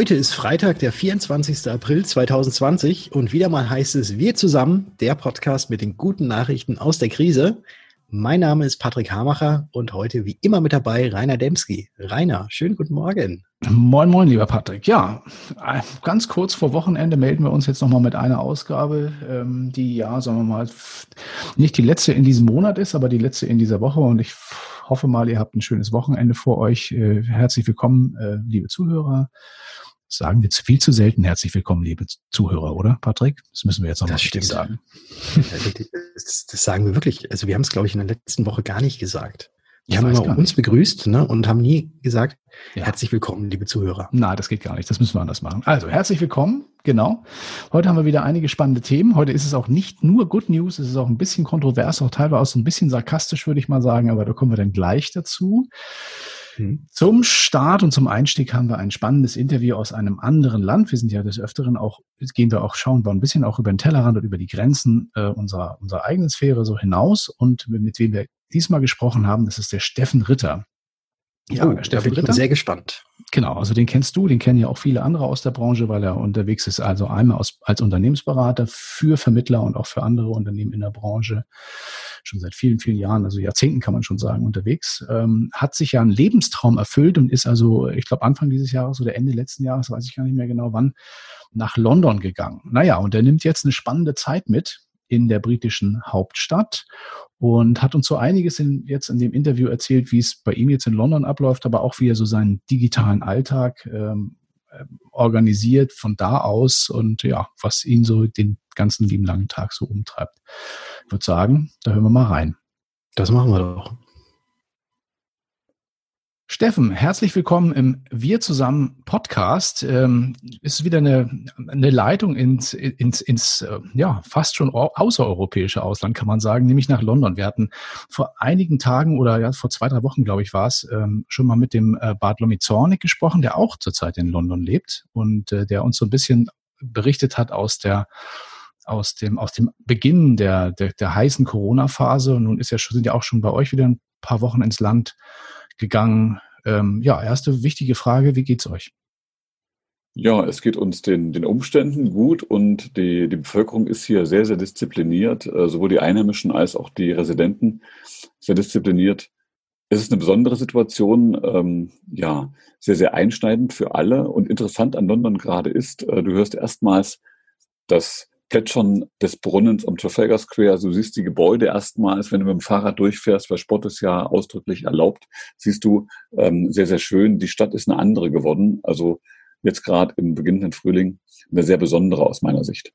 Heute ist Freitag, der 24. April 2020 und wieder mal heißt es Wir zusammen, der Podcast mit den guten Nachrichten aus der Krise. Mein Name ist Patrick Hamacher und heute wie immer mit dabei Rainer Demski. Rainer, schönen guten Morgen. Moin, moin, lieber Patrick. Ja, ganz kurz vor Wochenende melden wir uns jetzt nochmal mit einer Ausgabe, ähm, die ja, sagen wir mal, nicht die letzte in diesem Monat ist, aber die letzte in dieser Woche und ich hoffe mal, ihr habt ein schönes Wochenende vor euch. Äh, herzlich willkommen, äh, liebe Zuhörer. Sagen wir viel zu selten herzlich willkommen, liebe Zuhörer, oder, Patrick? Das müssen wir jetzt nochmal richtig sagen. Das, das, sagen wir wirklich. Also wir haben es, glaube ich, in der letzten Woche gar nicht gesagt. Wir haben immer uns begrüßt ne, und haben nie gesagt, ja. herzlich willkommen, liebe Zuhörer. Nein, das geht gar nicht. Das müssen wir anders machen. Also, herzlich willkommen. Genau. Heute haben wir wieder einige spannende Themen. Heute ist es auch nicht nur Good News, es ist auch ein bisschen kontrovers, auch teilweise ein bisschen sarkastisch, würde ich mal sagen, aber da kommen wir dann gleich dazu. Mhm. Zum Start und zum Einstieg haben wir ein spannendes Interview aus einem anderen Land. Wir sind ja des Öfteren auch, gehen wir auch, schauen wir ein bisschen auch über den Tellerrand und über die Grenzen äh, unserer, unserer eigenen Sphäre so hinaus. Und mit wem wir diesmal gesprochen haben, das ist der Steffen Ritter. Ja, oh, Steffen Ritter. sehr gespannt. Genau, also den kennst du, den kennen ja auch viele andere aus der Branche, weil er unterwegs ist, also einmal aus, als Unternehmensberater für Vermittler und auch für andere Unternehmen in der Branche, schon seit vielen, vielen Jahren, also Jahrzehnten kann man schon sagen, unterwegs, ähm, hat sich ja einen Lebenstraum erfüllt und ist also, ich glaube, Anfang dieses Jahres oder Ende letzten Jahres, weiß ich gar nicht mehr genau wann, nach London gegangen. Naja, und er nimmt jetzt eine spannende Zeit mit in der britischen Hauptstadt und hat uns so einiges in, jetzt in dem Interview erzählt, wie es bei ihm jetzt in London abläuft, aber auch wie er so seinen digitalen Alltag ähm, äh, organisiert von da aus und ja, was ihn so den ganzen lieben langen Tag so umtreibt. Ich würde sagen, da hören wir mal rein. Das machen wir doch. Steffen, herzlich willkommen im Wir zusammen Podcast. Ähm, ist wieder eine, eine Leitung ins, ins, ins äh, ja, fast schon außereuropäische Ausland, kann man sagen, nämlich nach London. Wir hatten vor einigen Tagen oder ja, vor zwei, drei Wochen, glaube ich, war es, ähm, schon mal mit dem äh, Bartlomi Zornig gesprochen, der auch zurzeit in London lebt und äh, der uns so ein bisschen berichtet hat aus der aus dem, aus dem Beginn der, der, der heißen Corona-Phase. Nun ist ja schon, sind ja auch schon bei euch wieder ein paar Wochen ins Land gegangen. Ähm, ja, erste wichtige Frage, wie geht's euch? Ja, es geht uns den, den Umständen gut und die, die Bevölkerung ist hier sehr, sehr diszipliniert, äh, sowohl die Einheimischen als auch die Residenten sehr diszipliniert. Es ist eine besondere Situation, ähm, ja, sehr, sehr einschneidend für alle und interessant an London gerade ist, äh, du hörst erstmals das Plätschern des Brunnens am Trafalgar Square. Also du siehst die Gebäude erstmals, wenn du mit dem Fahrrad durchfährst, weil Sport ist ja ausdrücklich erlaubt, siehst du ähm, sehr, sehr schön. Die Stadt ist eine andere geworden. Also jetzt gerade im beginnenden Frühling eine sehr besondere aus meiner Sicht.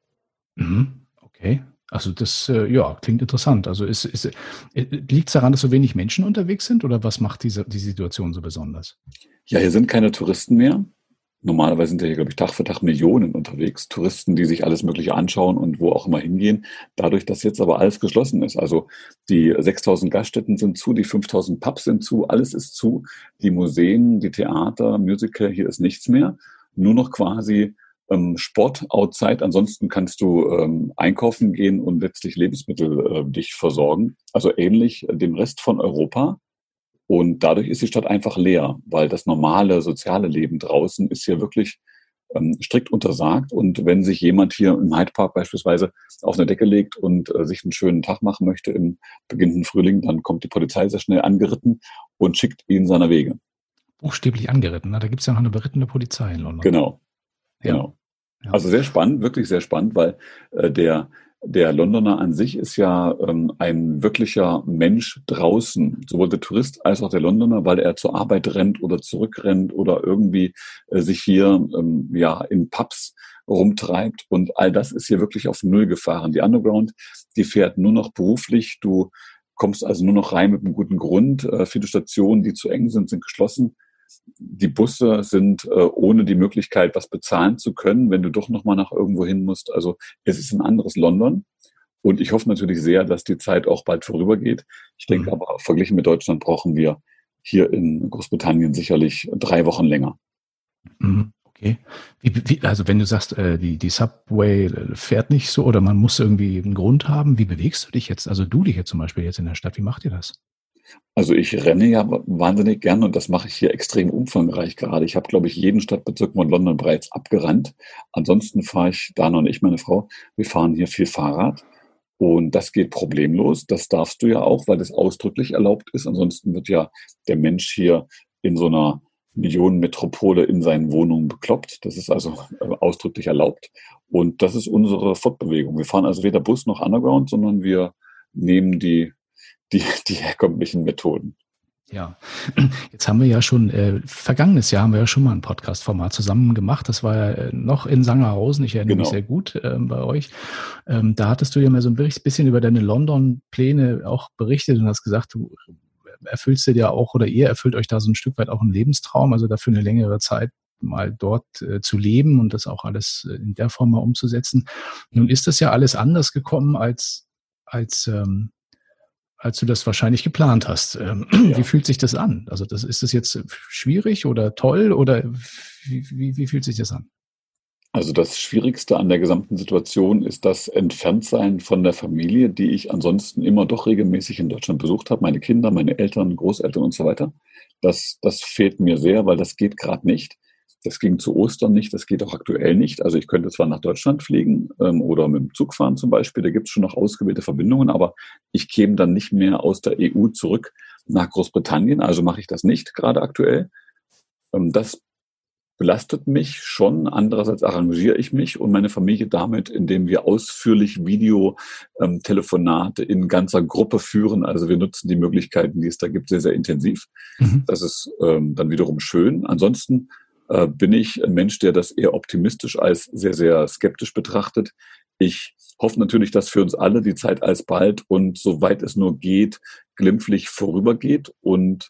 Mhm. Okay. Also das äh, ja, klingt interessant. Also ist, ist, äh, liegt es daran, dass so wenig Menschen unterwegs sind oder was macht diese, die Situation so besonders? Ja, hier sind keine Touristen mehr normalerweise sind ja hier, glaube ich, Tag für Tag Millionen unterwegs, Touristen, die sich alles Mögliche anschauen und wo auch immer hingehen. Dadurch, dass jetzt aber alles geschlossen ist, also die 6000 Gaststätten sind zu, die 5000 Pubs sind zu, alles ist zu, die Museen, die Theater, Musical, hier ist nichts mehr. Nur noch quasi ähm, Sport outside. Ansonsten kannst du ähm, einkaufen gehen und letztlich Lebensmittel äh, dich versorgen. Also ähnlich dem Rest von Europa. Und dadurch ist die Stadt einfach leer, weil das normale soziale Leben draußen ist hier wirklich ähm, strikt untersagt. Und wenn sich jemand hier im Hyde Park beispielsweise auf eine Decke legt und äh, sich einen schönen Tag machen möchte im beginnenden Frühling, dann kommt die Polizei sehr schnell angeritten und schickt ihn seiner Wege. Buchstäblich angeritten. Ne? Da gibt es ja noch eine berittene Polizei in London. Genau. Ja. Genau. Ja. Also sehr spannend, wirklich sehr spannend, weil äh, der der Londoner an sich ist ja ähm, ein wirklicher Mensch draußen, sowohl der Tourist als auch der Londoner, weil er zur Arbeit rennt oder zurückrennt oder irgendwie äh, sich hier ähm, ja in Pubs rumtreibt und all das ist hier wirklich auf Null gefahren. Die Underground, die fährt nur noch beruflich. Du kommst also nur noch rein mit einem guten Grund. Äh, viele Stationen, die zu eng sind, sind geschlossen die Busse sind äh, ohne die Möglichkeit, was bezahlen zu können, wenn du doch nochmal nach irgendwo hin musst. Also es ist ein anderes London. Und ich hoffe natürlich sehr, dass die Zeit auch bald vorübergeht. Ich denke mhm. aber, verglichen mit Deutschland brauchen wir hier in Großbritannien sicherlich drei Wochen länger. Mhm. Okay. Wie, wie, also wenn du sagst, äh, die, die Subway äh, fährt nicht so oder man muss irgendwie einen Grund haben, wie bewegst du dich jetzt? Also du dich jetzt zum Beispiel jetzt in der Stadt, wie macht ihr das? Also ich renne ja wahnsinnig gern und das mache ich hier extrem umfangreich gerade. Ich habe, glaube ich, jeden Stadtbezirk von London bereits abgerannt. Ansonsten fahre ich, Dana und ich, meine Frau, wir fahren hier viel Fahrrad und das geht problemlos. Das darfst du ja auch, weil das ausdrücklich erlaubt ist. Ansonsten wird ja der Mensch hier in so einer Millionenmetropole in seinen Wohnungen bekloppt. Das ist also äh, ausdrücklich erlaubt. Und das ist unsere Fortbewegung. Wir fahren also weder Bus noch Underground, sondern wir nehmen die die, die herkömmlichen Methoden. Ja, jetzt haben wir ja schon, äh, vergangenes Jahr haben wir ja schon mal ein Podcast-Format zusammen gemacht. Das war ja äh, noch in Sangerhausen, ich erinnere genau. mich sehr gut äh, bei euch. Ähm, da hattest du ja mal so ein bisschen über deine London-Pläne auch berichtet und hast gesagt, du erfüllst dir ja auch oder ihr erfüllt euch da so ein Stück weit auch einen Lebenstraum, also dafür eine längere Zeit mal dort äh, zu leben und das auch alles äh, in der Form mal umzusetzen. Nun ist das ja alles anders gekommen als, als ähm, als du das wahrscheinlich geplant hast. Ähm, ja. Wie fühlt sich das an? Also das, ist das jetzt schwierig oder toll oder wie, wie, wie fühlt sich das an? Also das Schwierigste an der gesamten Situation ist das Entferntsein von der Familie, die ich ansonsten immer doch regelmäßig in Deutschland besucht habe. Meine Kinder, meine Eltern, Großeltern und so weiter. Das, das fehlt mir sehr, weil das geht gerade nicht. Das ging zu Ostern nicht, das geht auch aktuell nicht. Also ich könnte zwar nach Deutschland fliegen ähm, oder mit dem Zug fahren zum Beispiel, da gibt es schon noch ausgewählte Verbindungen, aber ich käme dann nicht mehr aus der EU zurück nach Großbritannien, also mache ich das nicht gerade aktuell. Ähm, das belastet mich schon. Andererseits arrangiere ich mich und meine Familie damit, indem wir ausführlich Videotelefonate ähm, in ganzer Gruppe führen. Also wir nutzen die Möglichkeiten, die es da gibt, sehr, sehr intensiv. Mhm. Das ist ähm, dann wiederum schön. Ansonsten äh, bin ich ein Mensch, der das eher optimistisch als sehr, sehr skeptisch betrachtet. Ich hoffe natürlich, dass für uns alle die Zeit alsbald und soweit es nur geht, glimpflich vorübergeht und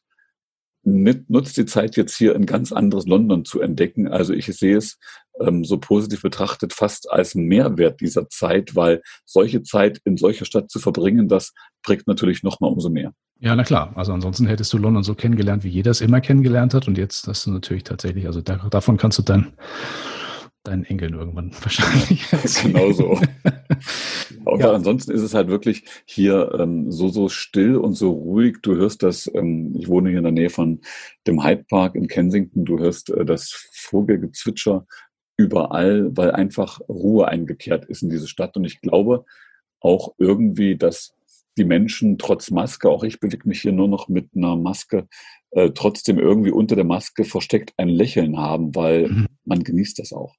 nutzt die Zeit jetzt hier ein ganz anderes London zu entdecken. Also ich sehe es ähm, so positiv betrachtet fast als Mehrwert dieser Zeit, weil solche Zeit in solcher Stadt zu verbringen, das prägt natürlich nochmal umso mehr. Ja, na klar. Also ansonsten hättest du London so kennengelernt, wie jeder es immer kennengelernt hat. Und jetzt hast du natürlich tatsächlich, also da, davon kannst du dann deinen Enkeln irgendwann wahrscheinlich. genau so. Und ja. ansonsten ist es halt wirklich hier ähm, so, so still und so ruhig. Du hörst das, ähm, ich wohne hier in der Nähe von dem Hyde Park in Kensington, du hörst äh, das Vogelgezwitscher überall, weil einfach Ruhe eingekehrt ist in diese Stadt. Und ich glaube auch irgendwie, dass die Menschen trotz Maske, auch ich bewege mich hier nur noch mit einer Maske, äh, trotzdem irgendwie unter der Maske versteckt ein Lächeln haben, weil mhm. man genießt das auch.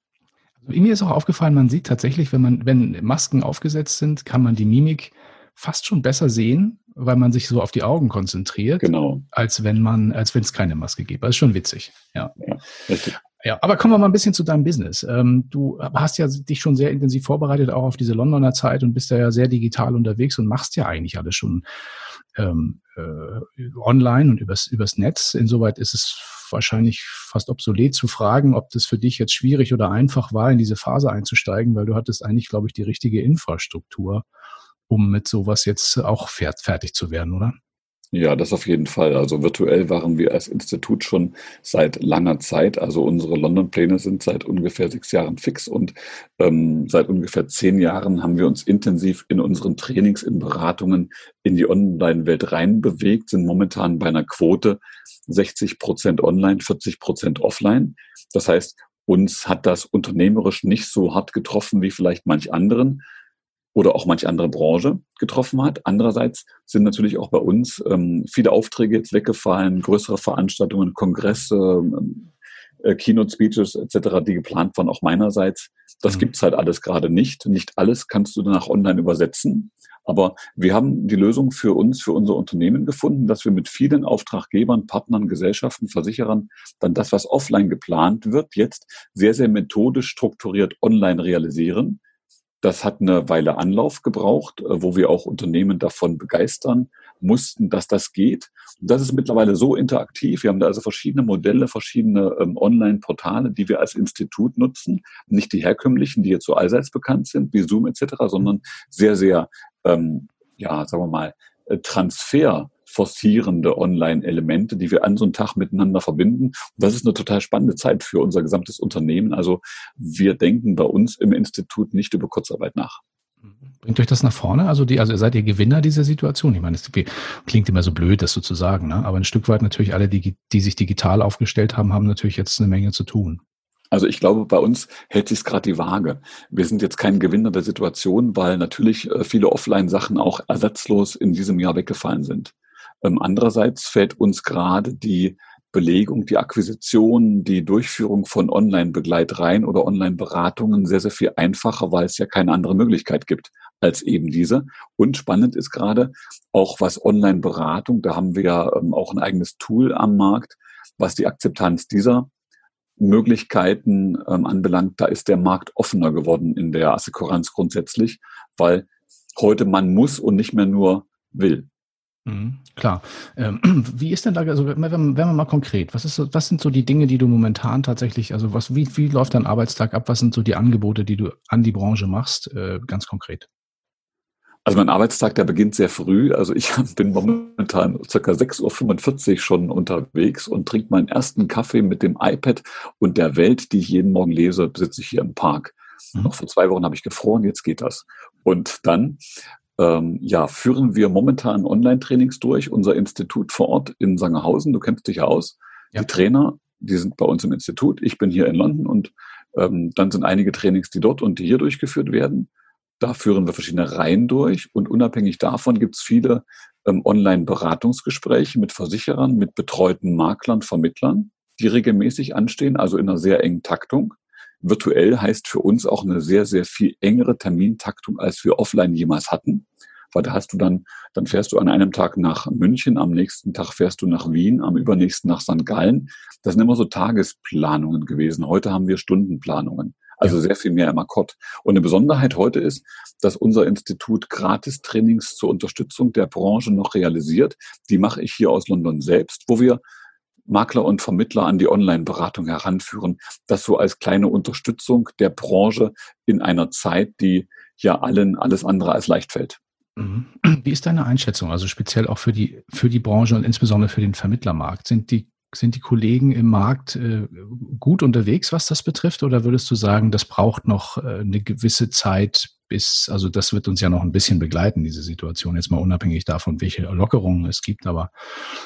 Also mir ist auch aufgefallen, man sieht tatsächlich, wenn man, wenn Masken aufgesetzt sind, kann man die Mimik fast schon besser sehen, weil man sich so auf die Augen konzentriert, genau. als wenn man, als wenn es keine Maske gibt. Das ist schon witzig. Ja. ja. Ja, aber kommen wir mal ein bisschen zu deinem Business. Ähm, du hast ja dich schon sehr intensiv vorbereitet, auch auf diese Londoner Zeit und bist ja sehr digital unterwegs und machst ja eigentlich alles schon ähm, äh, online und übers, übers Netz. Insoweit ist es wahrscheinlich fast obsolet zu fragen, ob das für dich jetzt schwierig oder einfach war, in diese Phase einzusteigen, weil du hattest eigentlich, glaube ich, die richtige Infrastruktur, um mit sowas jetzt auch fertig zu werden, oder? Ja, das auf jeden Fall. Also virtuell waren wir als Institut schon seit langer Zeit. Also unsere London-Pläne sind seit ungefähr sechs Jahren fix und ähm, seit ungefähr zehn Jahren haben wir uns intensiv in unseren Trainings, in Beratungen in die Online-Welt reinbewegt, sind momentan bei einer Quote 60 Prozent online, 40 Prozent offline. Das heißt, uns hat das unternehmerisch nicht so hart getroffen wie vielleicht manch anderen oder auch manche andere Branche getroffen hat. Andererseits sind natürlich auch bei uns ähm, viele Aufträge jetzt weggefallen, größere Veranstaltungen, Kongresse, ähm, äh, Keynote-Speeches etc., die geplant waren, auch meinerseits. Das mhm. gibt's halt alles gerade nicht. Nicht alles kannst du danach online übersetzen. Aber wir haben die Lösung für uns, für unser Unternehmen gefunden, dass wir mit vielen Auftraggebern, Partnern, Gesellschaften, Versicherern dann das, was offline geplant wird, jetzt sehr, sehr methodisch strukturiert online realisieren das hat eine Weile Anlauf gebraucht, äh, wo wir auch Unternehmen davon begeistern mussten, dass das geht. Und das ist mittlerweile so interaktiv. Wir haben da also verschiedene Modelle, verschiedene ähm, Online-Portale, die wir als Institut nutzen. Nicht die herkömmlichen, die jetzt so allseits bekannt sind, wie Zoom etc., sondern sehr, sehr, ähm, ja, sagen wir mal, äh, Transfer forcierende Online-Elemente, die wir an so einem Tag miteinander verbinden. Und das ist eine total spannende Zeit für unser gesamtes Unternehmen. Also wir denken bei uns im Institut nicht über Kurzarbeit nach. Bringt euch das nach vorne? Also, die, also seid ihr Gewinner dieser Situation? Ich meine, es klingt immer so blöd, das so zu sagen, ne? aber ein Stück weit natürlich alle, die, die sich digital aufgestellt haben, haben natürlich jetzt eine Menge zu tun. Also ich glaube, bei uns hält sich gerade die Waage. Wir sind jetzt kein Gewinner der Situation, weil natürlich äh, viele Offline-Sachen auch ersatzlos in diesem Jahr weggefallen sind. Ähm, andererseits fällt uns gerade die Belegung, die Akquisition, die Durchführung von Online-Begleitreihen oder Online-Beratungen sehr, sehr viel einfacher, weil es ja keine andere Möglichkeit gibt als eben diese. Und spannend ist gerade auch was Online-Beratung, da haben wir ja ähm, auch ein eigenes Tool am Markt, was die Akzeptanz dieser Möglichkeiten ähm, anbelangt, da ist der Markt offener geworden in der Assekuranz grundsätzlich, weil heute man muss und nicht mehr nur will. Mhm, klar. Ähm, wie ist denn da, also wenn, wenn wir mal konkret, was, ist, was sind so die Dinge, die du momentan tatsächlich, also was, wie, wie läuft dein Arbeitstag ab? Was sind so die Angebote, die du an die Branche machst, äh, ganz konkret? Also mein Arbeitstag, der beginnt sehr früh. Also ich bin momentan circa 6.45 Uhr schon unterwegs und trinke meinen ersten Kaffee mit dem iPad und der Welt, die ich jeden Morgen lese, sitze ich hier im Park. Mhm. Noch vor zwei Wochen habe ich gefroren, jetzt geht das. Und dann ähm, ja, führen wir momentan Online-Trainings durch, unser Institut vor Ort in Sangerhausen. Du kennst dich ja aus. Ja. Die Trainer, die sind bei uns im Institut. Ich bin hier in London und ähm, dann sind einige Trainings, die dort und die hier durchgeführt werden. Da führen wir verschiedene Reihen durch und unabhängig davon gibt es viele ähm, Online-Beratungsgespräche mit Versicherern, mit betreuten Maklern, Vermittlern, die regelmäßig anstehen, also in einer sehr engen Taktung. Virtuell heißt für uns auch eine sehr, sehr viel engere Termintaktung, als wir offline jemals hatten. Weil da hast du dann, dann fährst du an einem Tag nach München, am nächsten Tag fährst du nach Wien, am übernächsten nach St. Gallen. Das sind immer so Tagesplanungen gewesen. Heute haben wir Stundenplanungen. Also sehr viel mehr im Akkord. Und eine Besonderheit heute ist, dass unser Institut Gratis-Trainings zur Unterstützung der Branche noch realisiert. Die mache ich hier aus London selbst, wo wir Makler und Vermittler an die Online-Beratung heranführen. Das so als kleine Unterstützung der Branche in einer Zeit, die ja allen alles andere als leicht fällt. Mhm. Wie ist deine Einschätzung, also speziell auch für die, für die Branche und insbesondere für den Vermittlermarkt? Sind die, sind die Kollegen im Markt äh, gut unterwegs, was das betrifft? Oder würdest du sagen, das braucht noch äh, eine gewisse Zeit, bis, also das wird uns ja noch ein bisschen begleiten, diese Situation, jetzt mal unabhängig davon, welche Lockerungen es gibt, aber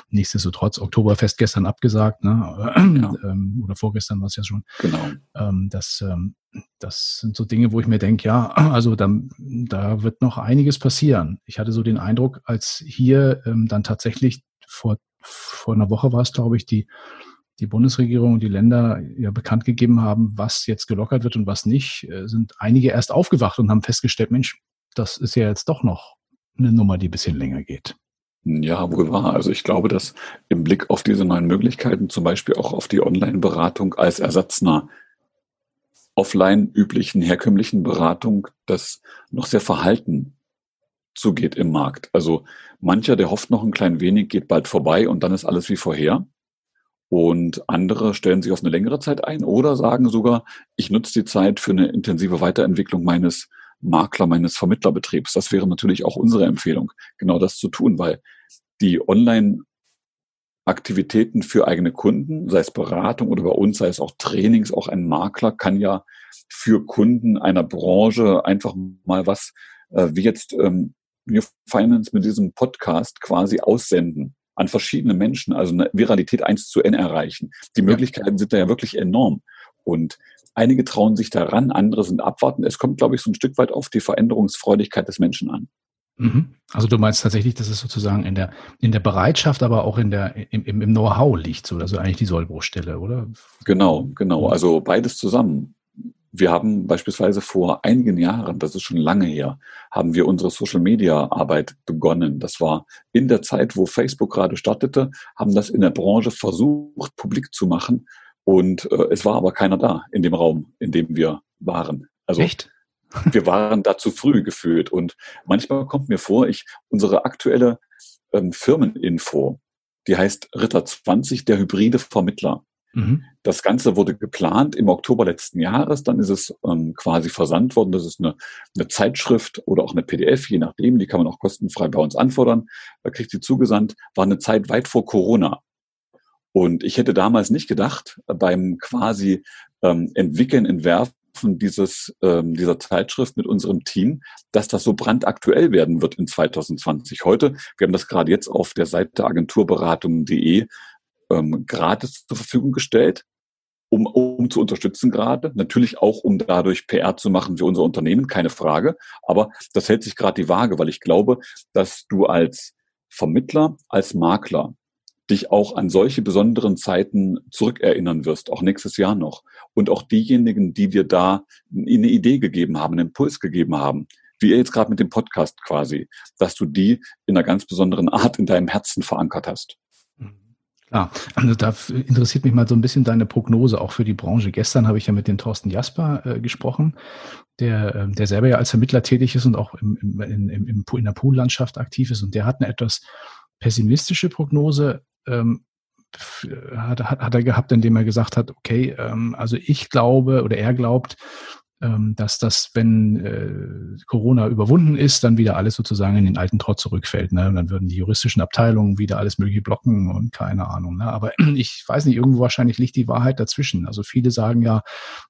nichtsdestotrotz, Oktoberfest gestern abgesagt, ne? Ja. Ähm, oder vorgestern war es ja schon. Genau. Ähm, das, ähm, das sind so Dinge, wo ich mir denke, ja, also da, da wird noch einiges passieren. Ich hatte so den Eindruck, als hier dann tatsächlich vor, vor einer Woche war es, glaube ich, die die Bundesregierung und die Länder ja bekannt gegeben haben, was jetzt gelockert wird und was nicht, äh, sind einige erst aufgewacht und haben festgestellt, Mensch, das ist ja jetzt doch noch eine Nummer, die ein bisschen länger geht. Ja, wohl wahr. Also ich glaube, dass im Blick auf diese neuen Möglichkeiten, zum Beispiel auch auf die Online-Beratung als Ersatz einer offline üblichen, herkömmlichen Beratung, das noch sehr verhalten zugeht im Markt. Also mancher, der hofft noch ein klein wenig, geht bald vorbei und dann ist alles wie vorher. Und andere stellen sich auf eine längere Zeit ein oder sagen sogar, ich nutze die Zeit für eine intensive Weiterentwicklung meines Makler, meines Vermittlerbetriebs. Das wäre natürlich auch unsere Empfehlung, genau das zu tun, weil die Online-Aktivitäten für eigene Kunden, sei es Beratung oder bei uns, sei es auch Trainings, auch ein Makler kann ja für Kunden einer Branche einfach mal was, äh, wie jetzt ähm, New Finance mit diesem Podcast quasi aussenden an verschiedene Menschen, also eine Viralität 1 zu N erreichen. Die Möglichkeiten sind da ja wirklich enorm. Und einige trauen sich daran, andere sind abwarten. Es kommt, glaube ich, so ein Stück weit auf die Veränderungsfreudigkeit des Menschen an. Mhm. Also du meinst tatsächlich, dass es sozusagen in der, in der Bereitschaft, aber auch in der, im, im Know-how liegt, so, also eigentlich die Sollbruchstelle, oder? Genau, genau. Also beides zusammen. Wir haben beispielsweise vor einigen Jahren, das ist schon lange her, haben wir unsere Social Media Arbeit begonnen. Das war in der Zeit, wo Facebook gerade startete, haben das in der Branche versucht, publik zu machen. Und äh, es war aber keiner da in dem Raum, in dem wir waren. Also Echt? wir waren da zu früh gefühlt. Und manchmal kommt mir vor, ich, unsere aktuelle ähm, Firmeninfo, die heißt Ritter 20, der hybride Vermittler. Mhm. Das Ganze wurde geplant im Oktober letzten Jahres, dann ist es ähm, quasi versandt worden. Das ist eine, eine Zeitschrift oder auch eine PDF, je nachdem, die kann man auch kostenfrei bei uns anfordern. Da kriegt die zugesandt, war eine Zeit weit vor Corona. Und ich hätte damals nicht gedacht, beim quasi ähm, Entwickeln, Entwerfen dieses, ähm, dieser Zeitschrift mit unserem Team, dass das so brandaktuell werden wird in 2020. Heute, wir haben das gerade jetzt auf der Seite agenturberatung.de ähm, gratis zur Verfügung gestellt, um, um zu unterstützen gerade. Natürlich auch, um dadurch PR zu machen für unser Unternehmen, keine Frage. Aber das hält sich gerade die Waage, weil ich glaube, dass du als Vermittler, als Makler dich auch an solche besonderen Zeiten zurückerinnern wirst, auch nächstes Jahr noch. Und auch diejenigen, die dir da eine Idee gegeben haben, einen Impuls gegeben haben, wie ihr jetzt gerade mit dem Podcast quasi, dass du die in einer ganz besonderen Art in deinem Herzen verankert hast. Klar, also da interessiert mich mal so ein bisschen deine Prognose auch für die Branche. Gestern habe ich ja mit dem Thorsten Jasper äh, gesprochen, der, äh, der selber ja als Vermittler tätig ist und auch im, im, im, im, in der Poollandschaft aktiv ist. Und der hat eine etwas pessimistische Prognose ähm, hat, hat, hat er gehabt, indem er gesagt hat, okay, ähm, also ich glaube oder er glaubt, ähm, dass das, wenn äh, Corona überwunden ist, dann wieder alles sozusagen in den alten Trott zurückfällt. Ne? Und dann würden die juristischen Abteilungen wieder alles mögliche blocken und keine Ahnung. Ne? Aber ich weiß nicht, irgendwo wahrscheinlich liegt die Wahrheit dazwischen. Also viele sagen ja,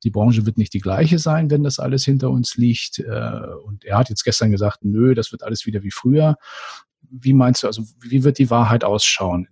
die Branche wird nicht die gleiche sein, wenn das alles hinter uns liegt. Äh, und er hat jetzt gestern gesagt, nö, das wird alles wieder wie früher. Wie meinst du, also wie wird die Wahrheit ausschauen?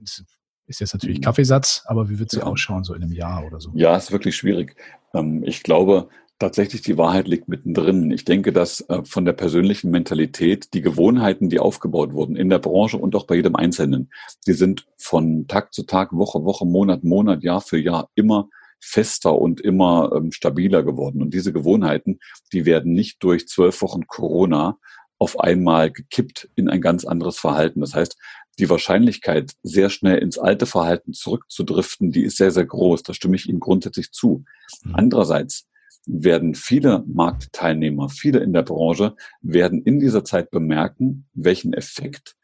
Ist jetzt natürlich mhm. Kaffeesatz, aber wie wird sie ausschauen, so in einem Jahr oder so? Ja, ist wirklich schwierig. Ähm, ich glaube, tatsächlich die Wahrheit liegt mittendrin. Ich denke, dass äh, von der persönlichen Mentalität die Gewohnheiten, die aufgebaut wurden in der Branche und auch bei jedem Einzelnen, die sind von Tag zu Tag, Woche, Woche, Monat, Monat, Jahr für Jahr immer fester und immer ähm, stabiler geworden. Und diese Gewohnheiten, die werden nicht durch zwölf Wochen Corona auf einmal gekippt in ein ganz anderes Verhalten. Das heißt, die Wahrscheinlichkeit, sehr schnell ins alte Verhalten zurückzudriften, die ist sehr, sehr groß. Da stimme ich Ihnen grundsätzlich zu. Mhm. Andererseits werden viele Marktteilnehmer, viele in der Branche, werden in dieser Zeit bemerken, welchen Effekt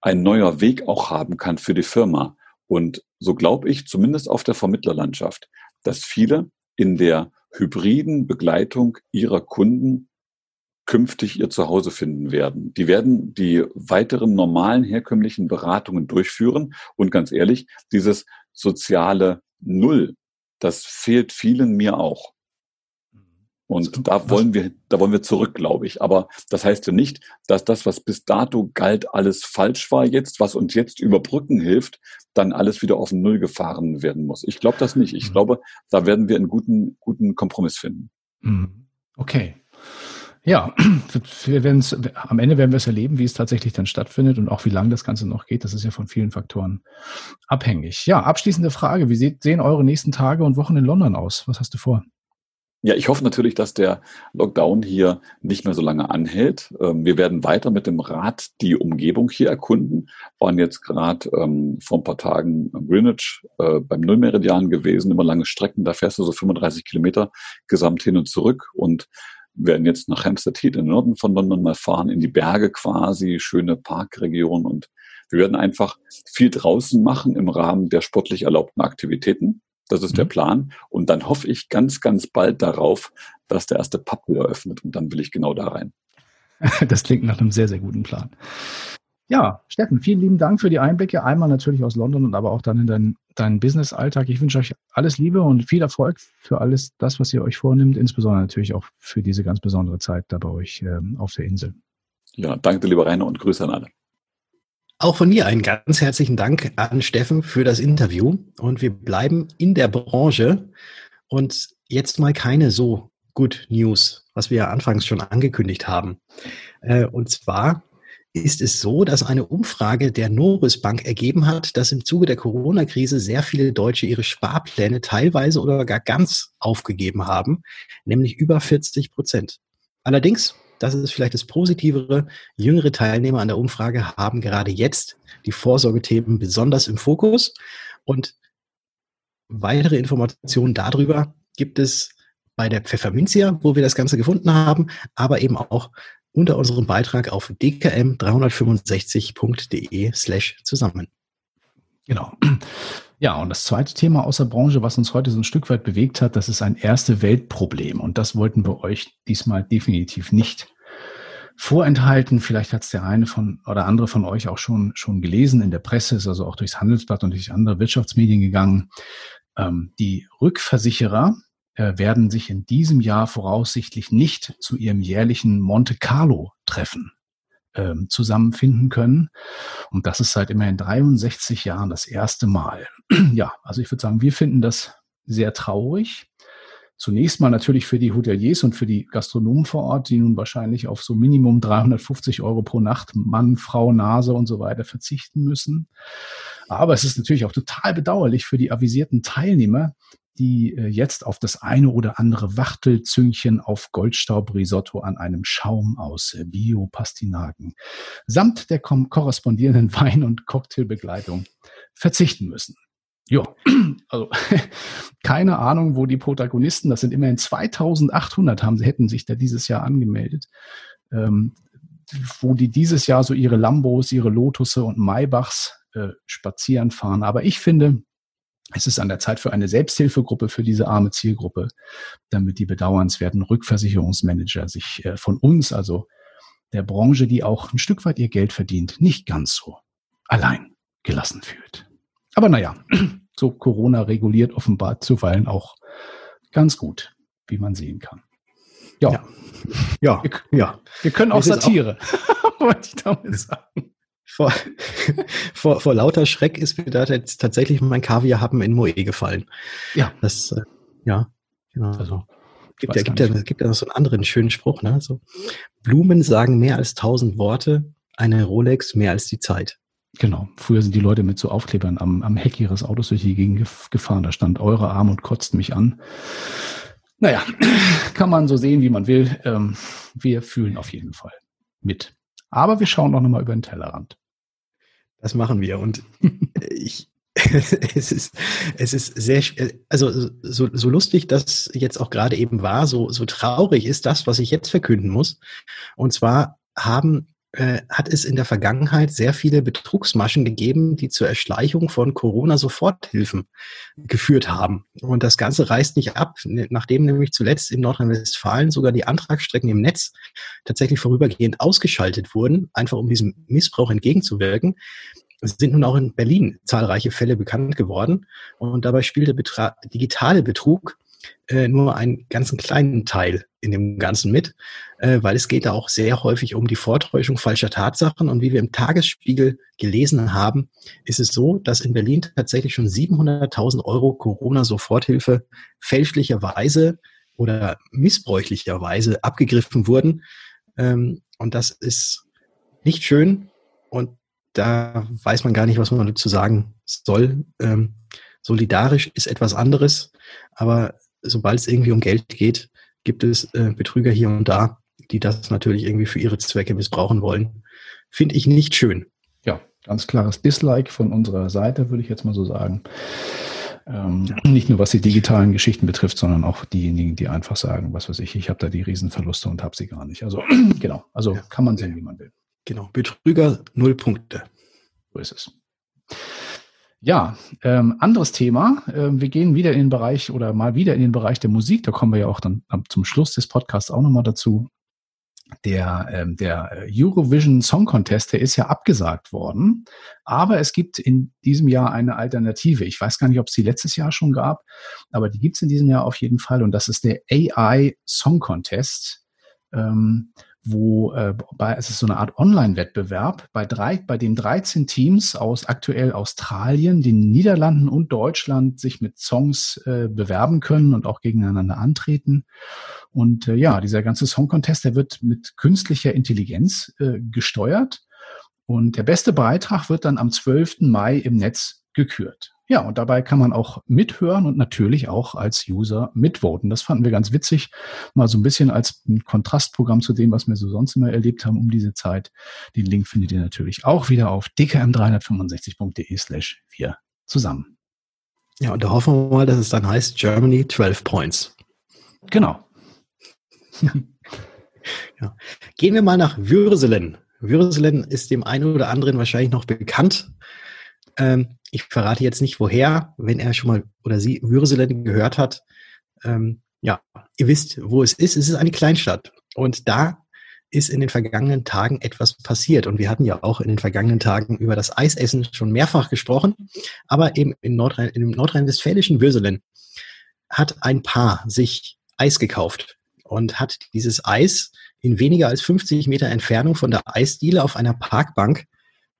ein neuer Weg auch haben kann für die Firma. Und so glaube ich, zumindest auf der Vermittlerlandschaft, dass viele in der hybriden Begleitung ihrer Kunden künftig ihr Zuhause finden werden. Die werden die weiteren normalen herkömmlichen Beratungen durchführen und ganz ehrlich, dieses soziale Null, das fehlt vielen mir auch. Und da wollen wir, da wollen wir zurück, glaube ich. Aber das heißt ja nicht, dass das, was bis dato galt, alles falsch war jetzt, was uns jetzt überbrücken hilft, dann alles wieder auf Null gefahren werden muss. Ich glaube das nicht. Ich mhm. glaube, da werden wir einen guten, guten Kompromiss finden. Mhm. Okay. Ja, wir werden's, am Ende werden wir es erleben, wie es tatsächlich dann stattfindet und auch wie lange das Ganze noch geht. Das ist ja von vielen Faktoren abhängig. Ja, abschließende Frage. Wie sehen eure nächsten Tage und Wochen in London aus? Was hast du vor? Ja, ich hoffe natürlich, dass der Lockdown hier nicht mehr so lange anhält. Ähm, wir werden weiter mit dem Rad die Umgebung hier erkunden. Waren jetzt gerade ähm, vor ein paar Tagen in Greenwich äh, beim Nullmeridian gewesen, immer lange Strecken. Da fährst du so 35 Kilometer gesamt hin und zurück und werden jetzt nach Hampstead Heath den Norden von London mal fahren, in die Berge quasi, schöne Parkregion und wir werden einfach viel draußen machen im Rahmen der sportlich erlaubten Aktivitäten. Das ist mhm. der Plan. Und dann hoffe ich ganz, ganz bald darauf, dass der erste Pub wieder öffnet. Und dann will ich genau da rein. Das klingt nach einem sehr, sehr guten Plan. Ja, Steffen, vielen lieben Dank für die Einblicke. Einmal natürlich aus London und aber auch dann in deinen, deinen Business-Alltag. Ich wünsche euch alles Liebe und viel Erfolg für alles das, was ihr euch vornimmt, insbesondere natürlich auch für diese ganz besondere Zeit da bei euch ähm, auf der Insel. Ja, danke, lieber Rainer, und Grüße an alle. Auch von mir einen ganz herzlichen Dank an Steffen für das Interview. Und wir bleiben in der Branche. Und jetzt mal keine so Good News, was wir ja anfangs schon angekündigt haben. Äh, und zwar ist es so, dass eine Umfrage der Norris Bank ergeben hat, dass im Zuge der Corona-Krise sehr viele Deutsche ihre Sparpläne teilweise oder gar ganz aufgegeben haben, nämlich über 40 Prozent. Allerdings das ist vielleicht das Positivere. Jüngere Teilnehmer an der Umfrage haben gerade jetzt die Vorsorgethemen besonders im Fokus. Und weitere Informationen darüber gibt es bei der Pfefferminzia, wo wir das Ganze gefunden haben, aber eben auch unter unserem Beitrag auf dkm365.de slash zusammen. Genau. Ja, und das zweite Thema aus der Branche, was uns heute so ein Stück weit bewegt hat, das ist ein erste Weltproblem. Und das wollten wir euch diesmal definitiv nicht vorenthalten. Vielleicht hat es der eine von oder andere von euch auch schon, schon gelesen in der Presse, ist also auch durchs Handelsblatt und durch andere Wirtschaftsmedien gegangen. Ähm, die Rückversicherer äh, werden sich in diesem Jahr voraussichtlich nicht zu ihrem jährlichen Monte Carlo Treffen ähm, zusammenfinden können. Und das ist seit immerhin 63 Jahren das erste Mal. ja, also ich würde sagen, wir finden das sehr traurig. Zunächst mal natürlich für die Hoteliers und für die Gastronomen vor Ort, die nun wahrscheinlich auf so Minimum 350 Euro pro Nacht Mann, Frau, Nase und so weiter verzichten müssen. Aber es ist natürlich auch total bedauerlich für die avisierten Teilnehmer, die äh, jetzt auf das eine oder andere Wachtelzüngchen auf Goldstaubrisotto an einem Schaum aus Bio-Pastinaken samt der korrespondierenden Wein- und Cocktailbegleitung verzichten müssen. Ja, also keine Ahnung, wo die Protagonisten, das sind immerhin 2800, haben, hätten sich da dieses Jahr angemeldet, ähm, wo die dieses Jahr so ihre Lambos, ihre Lotusse und Maybachs äh, spazieren fahren. Aber ich finde, es ist an der Zeit für eine Selbsthilfegruppe für diese arme Zielgruppe, damit die bedauernswerten Rückversicherungsmanager sich äh, von uns, also der Branche, die auch ein Stück weit ihr Geld verdient, nicht ganz so allein gelassen fühlt. Aber naja, so Corona reguliert offenbar zuweilen auch ganz gut, wie man sehen kann. Ja. Ja. Ja. Wir, ja. wir können auch Satire, wollte ich damit sagen vor, vor, vor lauter Schreck ist mir da jetzt tatsächlich mein Kaviar haben in Moe gefallen. Ja. Das, äh, ja, genau. Also, gibt ja, gibt ja, gibt ja noch so einen anderen schönen Spruch, ne? So, Blumen sagen mehr als tausend Worte, eine Rolex mehr als die Zeit. Genau. Früher sind die Leute mit so Aufklebern am, am Heck ihres Autos durch die Gegend gefahren. Da stand eure Arm und kotzt mich an. Naja, kann man so sehen, wie man will. Ähm, wir fühlen auf jeden Fall mit. Aber wir schauen auch nochmal über den Tellerrand. Das machen wir. Und ich, es ist, es ist sehr, also so, so lustig das jetzt auch gerade eben war, so, so traurig ist das, was ich jetzt verkünden muss. Und zwar haben äh, hat es in der Vergangenheit sehr viele Betrugsmaschen gegeben, die zur Erschleichung von Corona-Soforthilfen geführt haben. Und das Ganze reißt nicht ab, ne, nachdem nämlich zuletzt in Nordrhein-Westfalen sogar die Antragsstrecken im Netz tatsächlich vorübergehend ausgeschaltet wurden, einfach um diesem Missbrauch entgegenzuwirken. Sind nun auch in Berlin zahlreiche Fälle bekannt geworden. Und dabei spielt der digitale Betrug äh, nur einen ganzen kleinen Teil in dem Ganzen mit, äh, weil es geht da auch sehr häufig um die Vortäuschung falscher Tatsachen. Und wie wir im Tagesspiegel gelesen haben, ist es so, dass in Berlin tatsächlich schon 700.000 Euro Corona-Soforthilfe fälschlicherweise oder missbräuchlicherweise abgegriffen wurden. Ähm, und das ist nicht schön und da weiß man gar nicht, was man dazu sagen soll. Ähm, solidarisch ist etwas anderes, aber sobald es irgendwie um Geld geht, gibt es äh, Betrüger hier und da, die das natürlich irgendwie für ihre Zwecke missbrauchen wollen. Finde ich nicht schön. Ja, ganz klares Dislike von unserer Seite, würde ich jetzt mal so sagen. Ähm. Nicht nur was die digitalen Geschichten betrifft, sondern auch diejenigen, die einfach sagen, was weiß ich, ich habe da die Riesenverluste und habe sie gar nicht. Also genau, also ja. kann man sehen, wie man will. Genau, Betrüger null Punkte. So ist es. Ja, ähm, anderes Thema. Ähm, wir gehen wieder in den Bereich oder mal wieder in den Bereich der Musik. Da kommen wir ja auch dann zum Schluss des Podcasts auch nochmal dazu. Der, ähm, der Eurovision Song Contest, der ist ja abgesagt worden. Aber es gibt in diesem Jahr eine Alternative. Ich weiß gar nicht, ob es die letztes Jahr schon gab, aber die gibt es in diesem Jahr auf jeden Fall. Und das ist der AI Song Contest. Ähm, wo äh, bei, es ist so eine Art Online-Wettbewerb bei drei, bei dem 13 Teams aus aktuell Australien, den Niederlanden und Deutschland sich mit Songs äh, bewerben können und auch gegeneinander antreten. Und äh, ja, dieser ganze Song Contest, der wird mit künstlicher Intelligenz äh, gesteuert. Und der beste Beitrag wird dann am 12. Mai im Netz gekürt. Ja, und dabei kann man auch mithören und natürlich auch als User mitvoten. Das fanden wir ganz witzig, mal so ein bisschen als ein Kontrastprogramm zu dem, was wir so sonst immer erlebt haben um diese Zeit. Den Link findet ihr natürlich auch wieder auf dkm365.de slash wir zusammen. Ja, und da hoffen wir mal, dass es dann heißt Germany 12 Points. Genau. ja. Gehen wir mal nach Würselen. Würselen ist dem einen oder anderen wahrscheinlich noch bekannt. Ähm, ich verrate jetzt nicht woher, wenn er schon mal oder sie Würselen gehört hat. Ähm, ja, ihr wisst, wo es ist. Es ist eine Kleinstadt. Und da ist in den vergangenen Tagen etwas passiert. Und wir hatten ja auch in den vergangenen Tagen über das Eisessen schon mehrfach gesprochen. Aber eben in Nordrhein, im nordrhein-westfälischen Würselen hat ein Paar sich Eis gekauft und hat dieses Eis in weniger als 50 Meter Entfernung von der Eisdiele auf einer Parkbank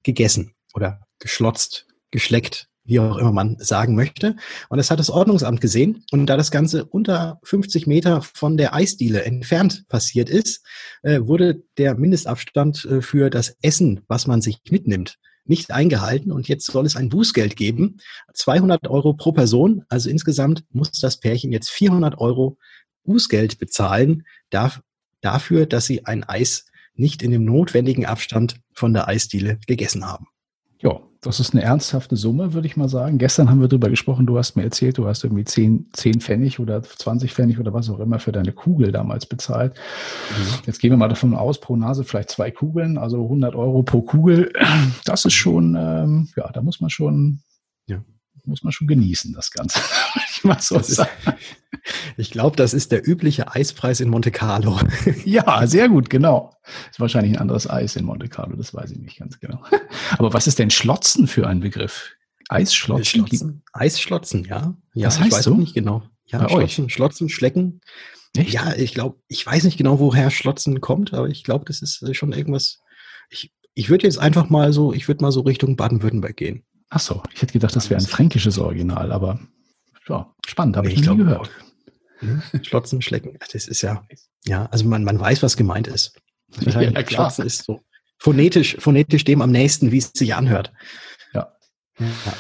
gegessen oder geschlotzt, geschleckt, wie auch immer man sagen möchte. Und das hat das Ordnungsamt gesehen. Und da das Ganze unter 50 Meter von der Eisdiele entfernt passiert ist, äh, wurde der Mindestabstand äh, für das Essen, was man sich mitnimmt, nicht eingehalten. Und jetzt soll es ein Bußgeld geben. 200 Euro pro Person. Also insgesamt muss das Pärchen jetzt 400 Euro Bußgeld bezahlen dafür, dass sie ein Eis nicht in dem notwendigen Abstand von der Eisdiele gegessen haben. Ja, das ist eine ernsthafte Summe, würde ich mal sagen. Gestern haben wir darüber gesprochen, du hast mir erzählt, du hast irgendwie 10, 10 Pfennig oder 20 Pfennig oder was auch immer für deine Kugel damals bezahlt. Mhm. Jetzt gehen wir mal davon aus, pro Nase vielleicht zwei Kugeln, also 100 Euro pro Kugel. Das ist schon, ähm, ja, da muss man schon, ja. Muss man schon genießen, das Ganze. ich so ich glaube, das ist der übliche Eispreis in Monte Carlo. ja, sehr gut, genau. Ist wahrscheinlich ein anderes Eis in Monte Carlo, das weiß ich nicht ganz genau. Aber was ist denn Schlotzen für ein Begriff? Eisschlotzen? Schlotzen. Eisschlotzen, ja. Ja, das heißt ich weiß so? nicht genau. Ja, Bei Schlotzen, euch? Schlotzen, Schlecken. Echt? Ja, ich glaube, ich weiß nicht genau, woher Schlotzen kommt, aber ich glaube, das ist schon irgendwas. Ich, ich würde jetzt einfach mal so, ich würde mal so Richtung Baden-Württemberg gehen. Ach so, ich hätte gedacht, das wäre ein fränkisches Original, aber ja, spannend, habe nee, ich, ich nie gehört. Hm? Schlotzen, Schlecken, das ist ja, ja, also man, man weiß, was gemeint ist. Ja, klar. Schlotzen ist so phonetisch, phonetisch dem am nächsten, wie es sich anhört. Ja. ja.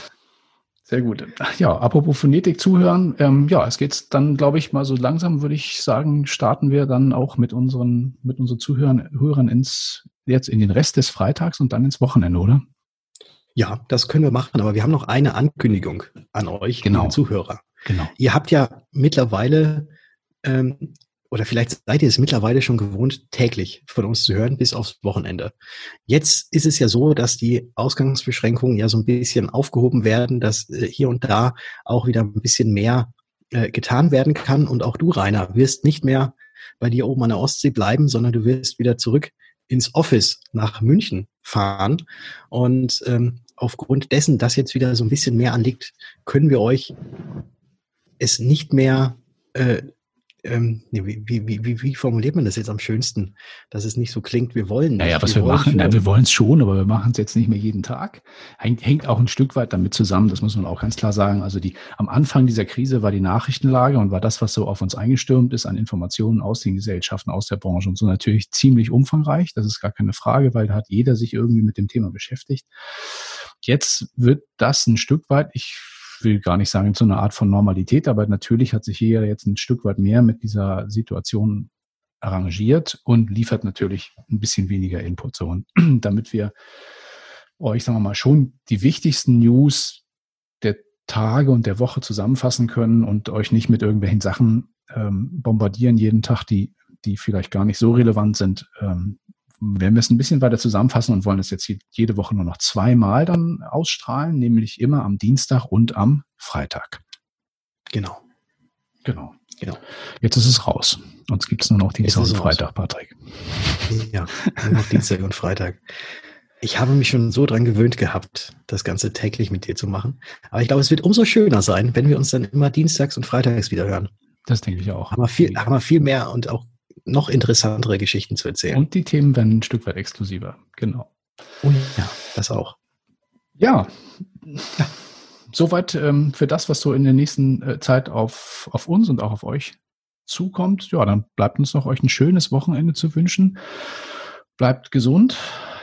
Sehr gut. Ja, apropos Phonetik zuhören. Ähm, ja, es geht dann, glaube ich, mal so langsam, würde ich sagen, starten wir dann auch mit unseren, mit unseren Zuhörern Hörern ins, jetzt in den Rest des Freitags und dann ins Wochenende, oder? Ja, das können wir machen, aber wir haben noch eine Ankündigung an euch, genau. Zuhörer. Genau. Ihr habt ja mittlerweile, ähm, oder vielleicht seid ihr es mittlerweile schon gewohnt, täglich von uns zu hören, bis aufs Wochenende. Jetzt ist es ja so, dass die Ausgangsbeschränkungen ja so ein bisschen aufgehoben werden, dass äh, hier und da auch wieder ein bisschen mehr äh, getan werden kann. Und auch du, Rainer, wirst nicht mehr bei dir oben an der Ostsee bleiben, sondern du wirst wieder zurück ins Office nach München fahren. Und ähm, aufgrund dessen, dass jetzt wieder so ein bisschen mehr anliegt, können wir euch es nicht mehr äh, ähm, wie, wie, wie, wie formuliert man das jetzt am schönsten, dass es nicht so klingt, wir wollen nicht. Naja, was wir, wir machen, na, wir wollen es schon, aber wir machen es jetzt nicht mehr jeden Tag. Hängt, hängt auch ein Stück weit damit zusammen, das muss man auch ganz klar sagen. Also die, am Anfang dieser Krise war die Nachrichtenlage und war das, was so auf uns eingestürmt ist an Informationen aus den Gesellschaften, aus der Branche und so natürlich ziemlich umfangreich. Das ist gar keine Frage, weil da hat jeder sich irgendwie mit dem Thema beschäftigt. Jetzt wird das ein Stück weit, ich will gar nicht sagen, zu einer Art von Normalität, aber natürlich hat sich jeder jetzt ein Stück weit mehr mit dieser Situation arrangiert und liefert natürlich ein bisschen weniger Input so. Und damit wir euch, sagen wir mal, schon die wichtigsten News der Tage und der Woche zusammenfassen können und euch nicht mit irgendwelchen Sachen ähm, bombardieren jeden Tag, die, die vielleicht gar nicht so relevant sind, ähm, wir es ein bisschen weiter zusammenfassen und wollen es jetzt jede Woche nur noch zweimal dann ausstrahlen, nämlich immer am Dienstag und am Freitag. Genau. Genau. Genau. Jetzt ist es raus. Uns gibt es nur noch Dienstag und Freitag, raus. Patrick. Ja, nur noch Dienstag und Freitag. Ich habe mich schon so dran gewöhnt gehabt, das Ganze täglich mit dir zu machen. Aber ich glaube, es wird umso schöner sein, wenn wir uns dann immer dienstags und freitags wieder hören. Das denke ich auch. Haben wir viel, haben wir viel mehr und auch noch interessantere Geschichten zu erzählen. Und die Themen werden ein Stück weit exklusiver, genau. Und ja, das auch. Ja, soweit ähm, für das, was so in der nächsten äh, Zeit auf, auf uns und auch auf euch zukommt. Ja, dann bleibt uns noch euch ein schönes Wochenende zu wünschen. Bleibt gesund,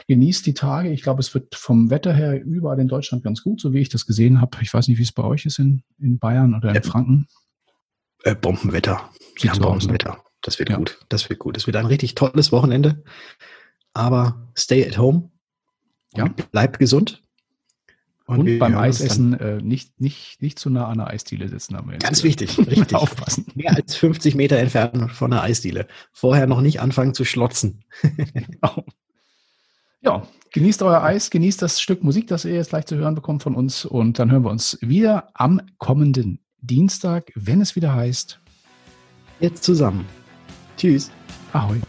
genießt die Tage. Ich glaube, es wird vom Wetter her überall in Deutschland ganz gut, so wie ich das gesehen habe. Ich weiß nicht, wie es bei euch ist in, in Bayern oder in ja. Franken. Äh, Bombenwetter. Sie haben Bombenwetter. Das wird ja. gut. Das wird gut. Es wird ein richtig tolles Wochenende. Aber stay at home. Ja. Bleibt gesund. Und, und beim Eisessen äh, nicht, nicht, nicht zu nah an der Eisdiele sitzen. Haben wir Ganz wichtig, richtig. Aufpassen. Mehr als 50 Meter entfernt von der Eisdiele. Vorher noch nicht anfangen zu schlotzen. genau. Ja, genießt euer Eis, genießt das Stück Musik, das ihr jetzt gleich zu hören bekommt von uns. Und dann hören wir uns wieder am kommenden Dienstag, wenn es wieder heißt. Jetzt zusammen. Tschüss. Ahoi.